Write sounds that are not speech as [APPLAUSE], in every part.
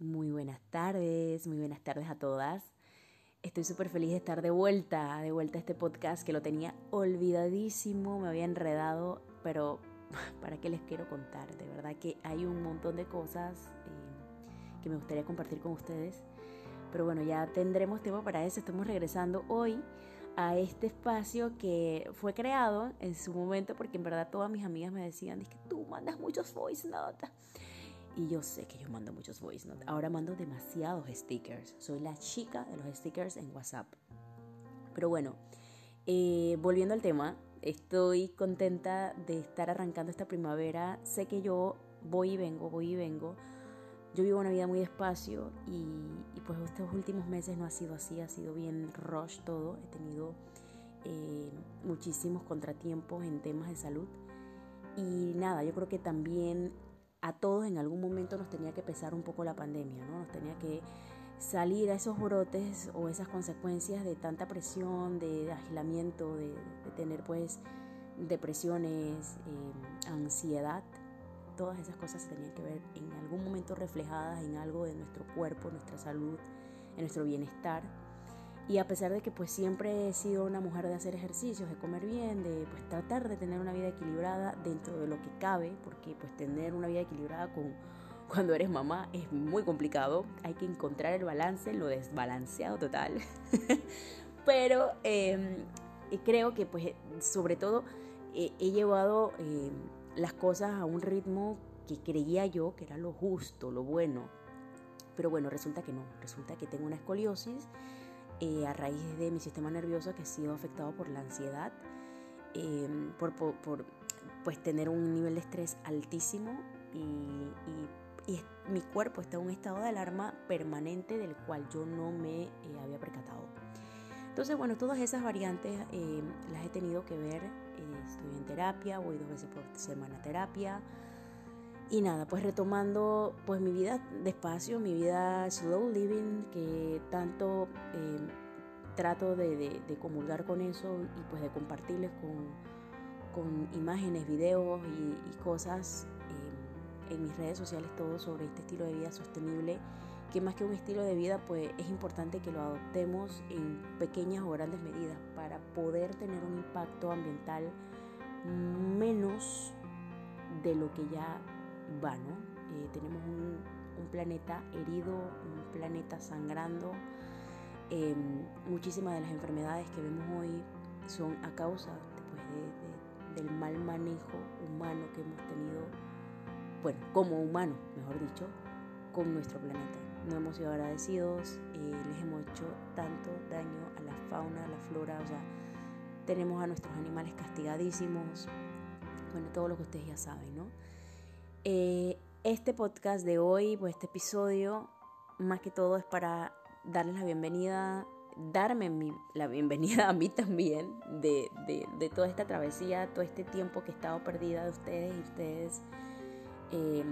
Muy buenas tardes, muy buenas tardes a todas. Estoy súper feliz de estar de vuelta, de vuelta a este podcast que lo tenía olvidadísimo, me había enredado, pero [LAUGHS] ¿para qué les quiero contar? De verdad que hay un montón de cosas eh, que me gustaría compartir con ustedes. Pero bueno, ya tendremos tiempo para eso. Estamos regresando hoy a este espacio que fue creado en su momento porque en verdad todas mis amigas me decían, es que tú mandas muchos voice notes. Y yo sé que yo mando muchos voice notes. Ahora mando demasiados stickers. Soy la chica de los stickers en WhatsApp. Pero bueno, eh, volviendo al tema, estoy contenta de estar arrancando esta primavera. Sé que yo voy y vengo, voy y vengo yo vivo una vida muy despacio y, pues estos últimos meses no ha sido así, ha sido bien rush todo. He tenido eh, muchísimos contratiempos en temas de salud. Y nada, yo creo que también a todos en algún momento nos tenía que pesar un poco la pandemia, ¿no? Nos tenía que salir a esos brotes o esas consecuencias de tanta presión, de, agilamiento, de, tener pues depresiones, eh, ansiedad todas esas cosas se tenían que ver en algún momento reflejadas en algo de nuestro cuerpo, nuestra salud, en nuestro bienestar. Y a pesar de que pues siempre he sido una mujer de hacer ejercicios, de comer bien, de pues tratar de tener una vida equilibrada dentro de lo que cabe, porque pues tener una vida equilibrada con [LAUGHS] cuando eres mamá es muy complicado, hay que encontrar el balance, lo desbalanceado total. [LAUGHS] Pero em, creo que pues sobre todo he llevado em, las cosas a un ritmo que creía yo que era lo justo, lo bueno. Pero bueno, resulta que no. Resulta que tengo una escoliosis eh, a raíz de mi sistema nervioso que ha sido afectado por la ansiedad, em, por, pues tener un nivel de estrés altísimo y, mi cuerpo está en un estado de alarma permanente del cual yo no me eh, había percatado. Entonces, bueno, todas esas variantes em, las he tenido que ver estoy en terapia, voy dos veces por semana a terapia. Y nada, pues retomando pues mi vida despacio, mi vida slow living, que tanto em, trato de, comulgar con eso y pues de compartirles con, imágenes, videos y, cosas em, en mis redes sociales todo sobre este estilo de vida sostenible que más que un estilo de vida, pues es importante que lo adoptemos en pequeñas o grandes medidas para poder tener un impacto ambiental menos de lo que ya va, ¿no? Eh, tenemos un, planeta herido, un planeta sangrando. Em, muchísimas de las enfermedades que vemos hoy son a causa pues, del mal manejo humano que hemos tenido, bueno, como humano, mejor dicho, con nuestro planeta no hemos sido agradecidos, eh, les hemos hecho tanto daño a la fauna, a la flora, o sea, tenemos a nuestros animales castigadísimos, bueno, todo lo que ustedes ya saben, ¿no? Eh, este podcast de hoy, pues este episodio, más que todo es para darles la bienvenida, darme la bienvenida a mí también de, de, toda esta travesía, todo este tiempo que he estado perdida de ustedes y ustedes... Eh,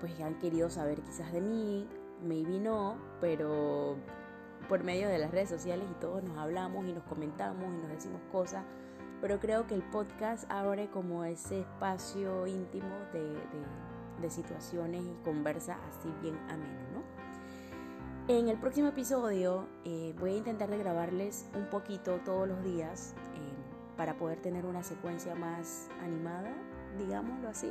pues han querido saber quizás de mí, maybe no, pero por medio de las redes sociales y todos nos hablamos y nos comentamos y nos decimos cosas, pero creo que el podcast abre como ese espacio íntimo de, situaciones y conversa así bien ameno, ¿no? En el próximo episodio eh, voy a intentar de grabarles un poquito todos los días eh, para poder tener una secuencia más animada, digámoslo así,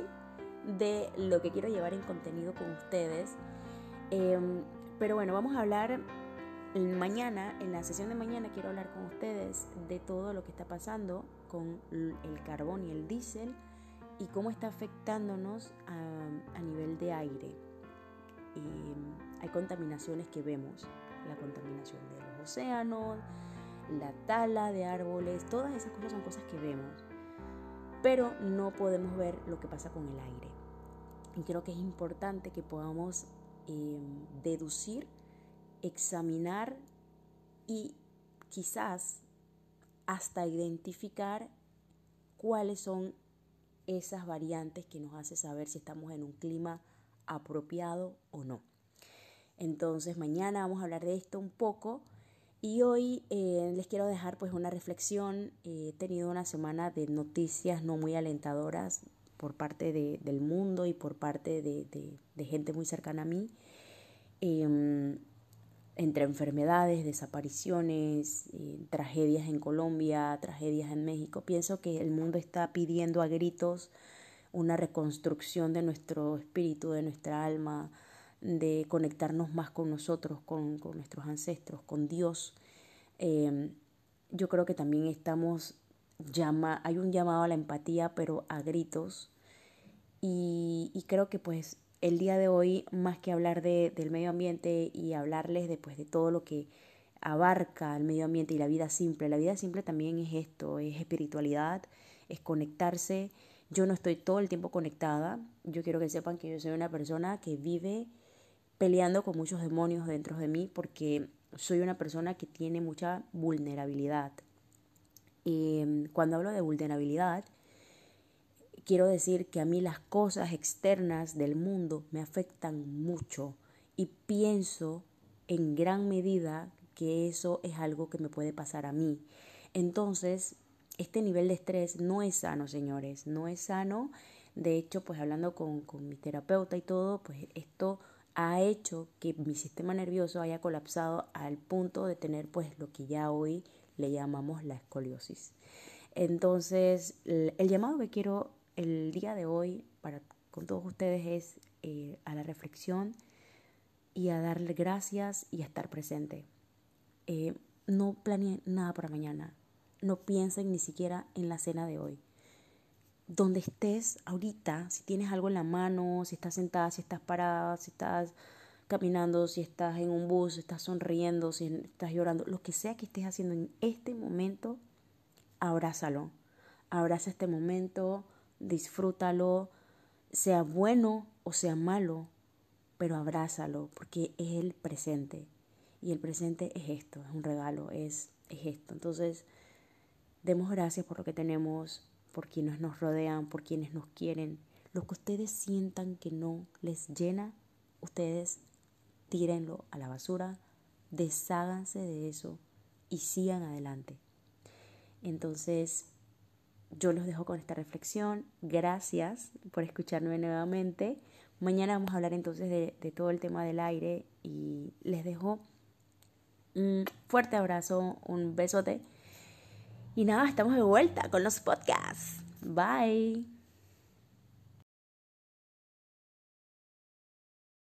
de lo que quiero llevar en contenido con ustedes. Em, pero bueno, vamos a hablar mañana, en la sesión de mañana quiero hablar con ustedes de todo lo que está pasando con el carbón y el diésel y cómo está afectándonos a, nivel de aire. Em, hay contaminaciones que vemos, la contaminación de los océanos, la tala de árboles, todas esas cosas son cosas que vemos pero no podemos ver lo que pasa con el aire. Y creo que es importante que podamos eh, deducir, examinar y quizás hasta identificar cuáles son esas variantes que nos hace saber si estamos en un clima apropiado o no. Entonces mañana vamos a hablar de esto un poco y hoy eh, les quiero dejar pues una reflexión. he tenido una semana de noticias no muy alentadoras por parte del mundo y por parte de, gente muy cercana a mí. em, entre enfermedades, desapariciones, eh, tragedias en Colombia, tragedias en México. Pienso que el mundo está pidiendo a gritos una reconstrucción de nuestro espíritu, de nuestra alma, de conectarnos más con nosotros, con, nuestros ancestros, con Dios. Em, yo creo que también estamos, llama, hay un llamado a la empatía, pero a gritos. Y, y creo que pues el día de hoy, más que hablar de, del medio ambiente y hablarles después de todo lo que abarca el medio ambiente y la vida simple, la vida simple también es esto, es espiritualidad, es conectarse. Yo no estoy todo el tiempo conectada, yo quiero que sepan que yo soy una persona que vive peleando con muchos demonios dentro de mí porque soy una persona que tiene mucha vulnerabilidad. Em, cuando hablo de vulnerabilidad, quiero decir que a mí las cosas externas del mundo me afectan mucho y pienso en gran medida que eso es algo que me puede pasar a mí. Entonces, este nivel de estrés no es sano, señores, no es sano. De hecho, pues hablando con, con mi terapeuta y todo, pues esto ha hecho que mi sistema nervioso haya colapsado al punto de tener pues lo que ya hoy le llamamos la escoliosis. Entonces, el llamado que quiero el día de hoy para con todos ustedes es eh, a la reflexión y a darle gracias y a estar presente. Eh, no planeen nada para mañana. No piensen ni siquiera en la cena de hoy. Donde estés ahorita, si tienes algo en la mano, si estás sentada, si estás parada, si estás caminando, si estás en un bus, si estás sonriendo, si estás llorando, lo que sea que estés haciendo en este momento, abrázalo. Abraza este momento, disfrútalo, sea bueno o sea malo, pero abrázalo porque es el presente. Y el presente es esto, es un regalo, es, es esto. Entonces, demos gracias por lo que tenemos, por quienes nos rodean, por quienes nos quieren. Lo que ustedes sientan que no les llena, ustedes tírenlo a la basura, desháganse de eso y sigan adelante. Entonces, yo los dejo con esta reflexión. Gracias por escucharme nuevamente. Mañana vamos a hablar entonces de, todo el tema del aire y les dejo un fuerte abrazo, un besote. Y nada, estamos de vuelta con los podcasts. Bye.